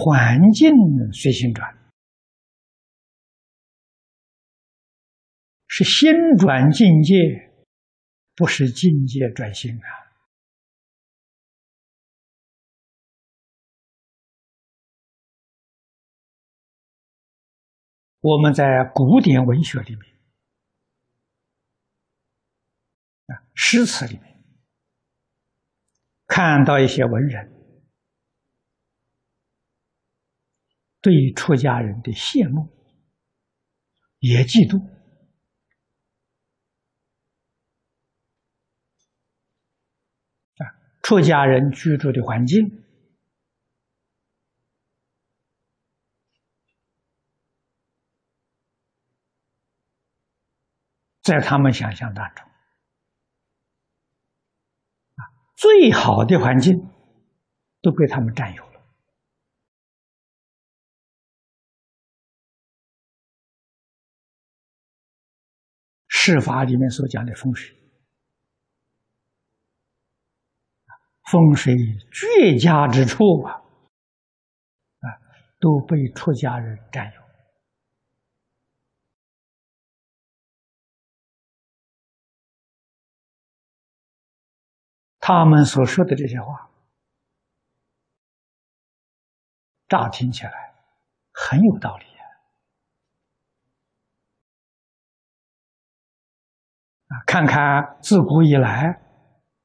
环境随心转，是心转境界，不是境界转心啊。我们在古典文学里面啊，诗词里面看到一些文人对出家人的羡慕，也嫉妒啊，出家人居住的环境。在他们想象当中，啊，最好的环境都被他们占有释法里面所讲的风水，风水绝佳之处啊，啊，都被出家人占有。他们所说的这些话，乍听起来很有道理啊！看看自古以来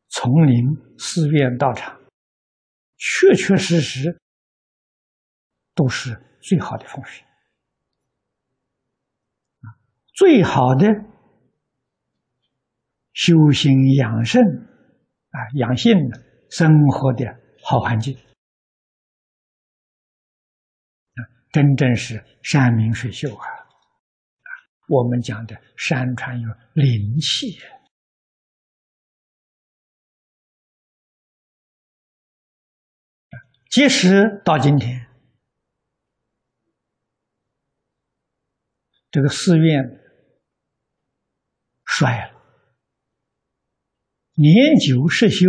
丛林、寺院、道场，确确实实都是最好的风水最好的修行养生。啊，养性的生活的好环境啊，真正是山明水秀啊！我们讲的山川有灵气即使到今天，这个寺院衰了。年久失修，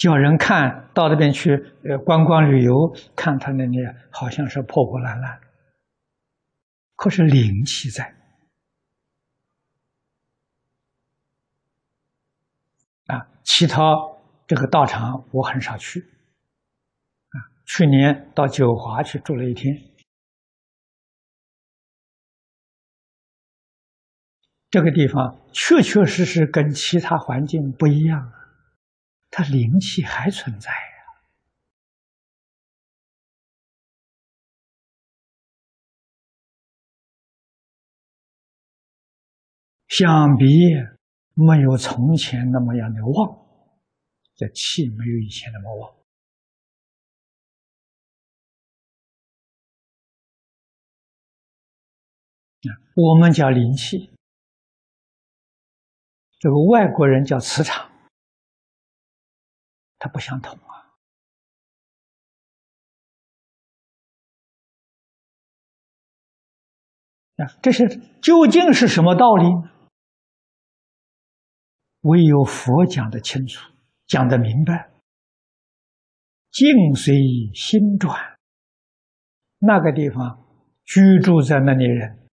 叫人看到那边去，呃，观光旅游，看他那里好像是破破烂烂，可是灵气在。啊，其他这个道场我很少去，啊，去年到九华去住了一天。这个地方确确实实跟其他环境不一样啊，它灵气还存在呀。相比没有从前那么样的旺，这气没有以前那么旺我们叫灵气。这个外国人叫磁场，它不相同啊！那，这是究竟是什么道理？唯有佛讲的清楚，讲的明白。境随心转，那个地方居住在那里人，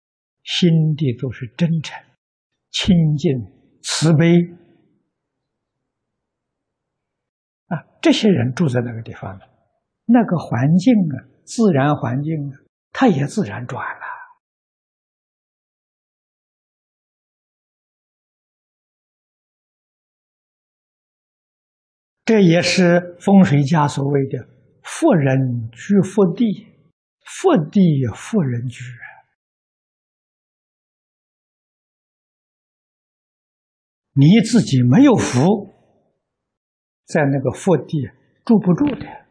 心地都是真诚、清净。慈悲啊，这些人住在那个地方呢，那个环境啊，自然环境啊，它也自然转了。这也是风水家所谓的“富人居福地，福地富人居”。你自己没有福，在那个福地住不住的。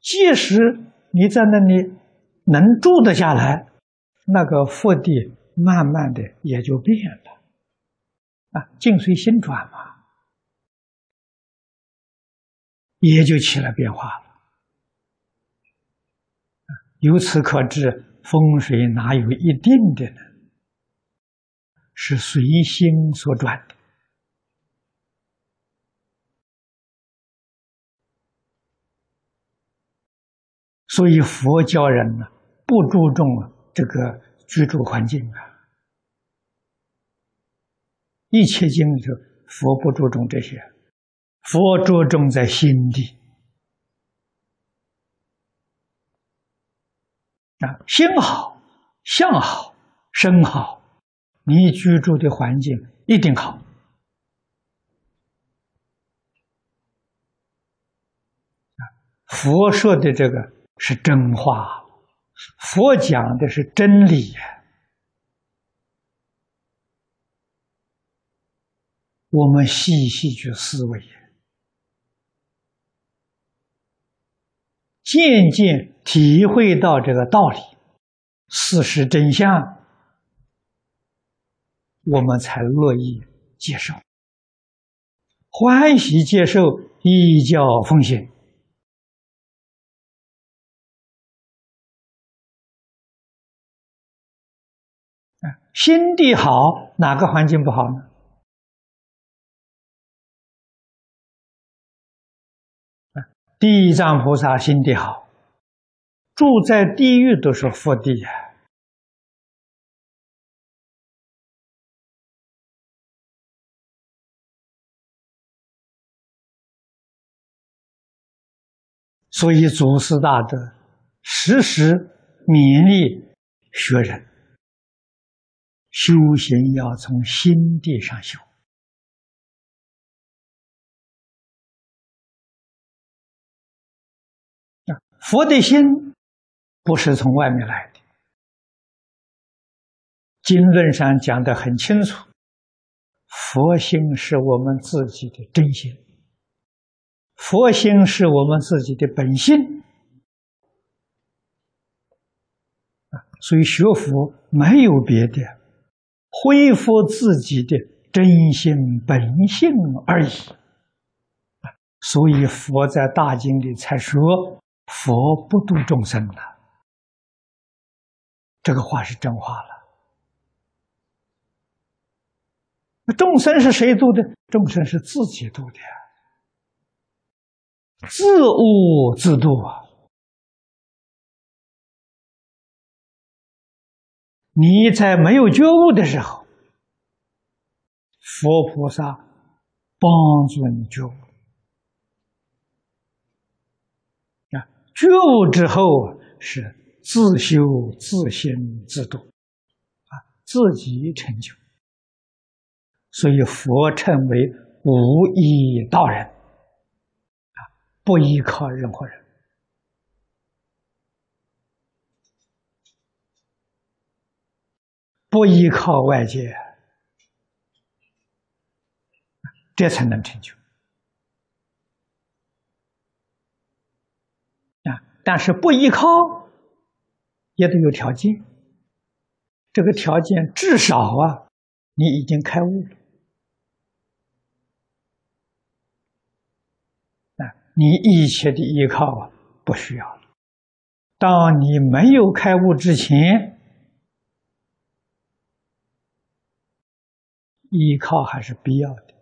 即使你在那里能住得下来，那个福地慢慢的也就变了。啊，境随心转嘛，也就起了变化了。由此可知，风水哪有一定的呢？是随心所转的，所以佛教人呢不注重这个居住环境啊。一切经里头，佛不注重这些，佛注重在心地啊，心好，相好，身好，你居住的环境一定好。佛说的这个是真话，佛讲的是真理呀。我们细细去思维，渐渐体会到这个道理、事实真相，我们才乐意接受、欢喜接受、依教奉行。心地好，哪个环境不好呢？地藏菩萨心地好，住在地狱都是福地呀。所以祖师大德时时勉励学人，修行要从心地上修。佛的心不是从外面来的，经论上讲的很清楚，佛心是我们自己的真心，佛心是我们自己的本性所以学佛没有别的，恢复自己的真心本性而已所以佛在大经里才说。佛不度众生了，这个话是真话了。众生是谁度的？众生是自己度的，自悟自度啊！你在没有觉悟的时候，佛菩萨帮助你觉悟啊。觉悟之后是自修自心自度，啊，自己成就。所以佛称为无依道人，不依靠任何人，不依靠外界，这才能成就。啊但是不依靠，也得有条件。这个条件至少啊，你已经开悟了。啊，你一切的依靠，不需要了。当你没有开悟之前，依靠还是必要的。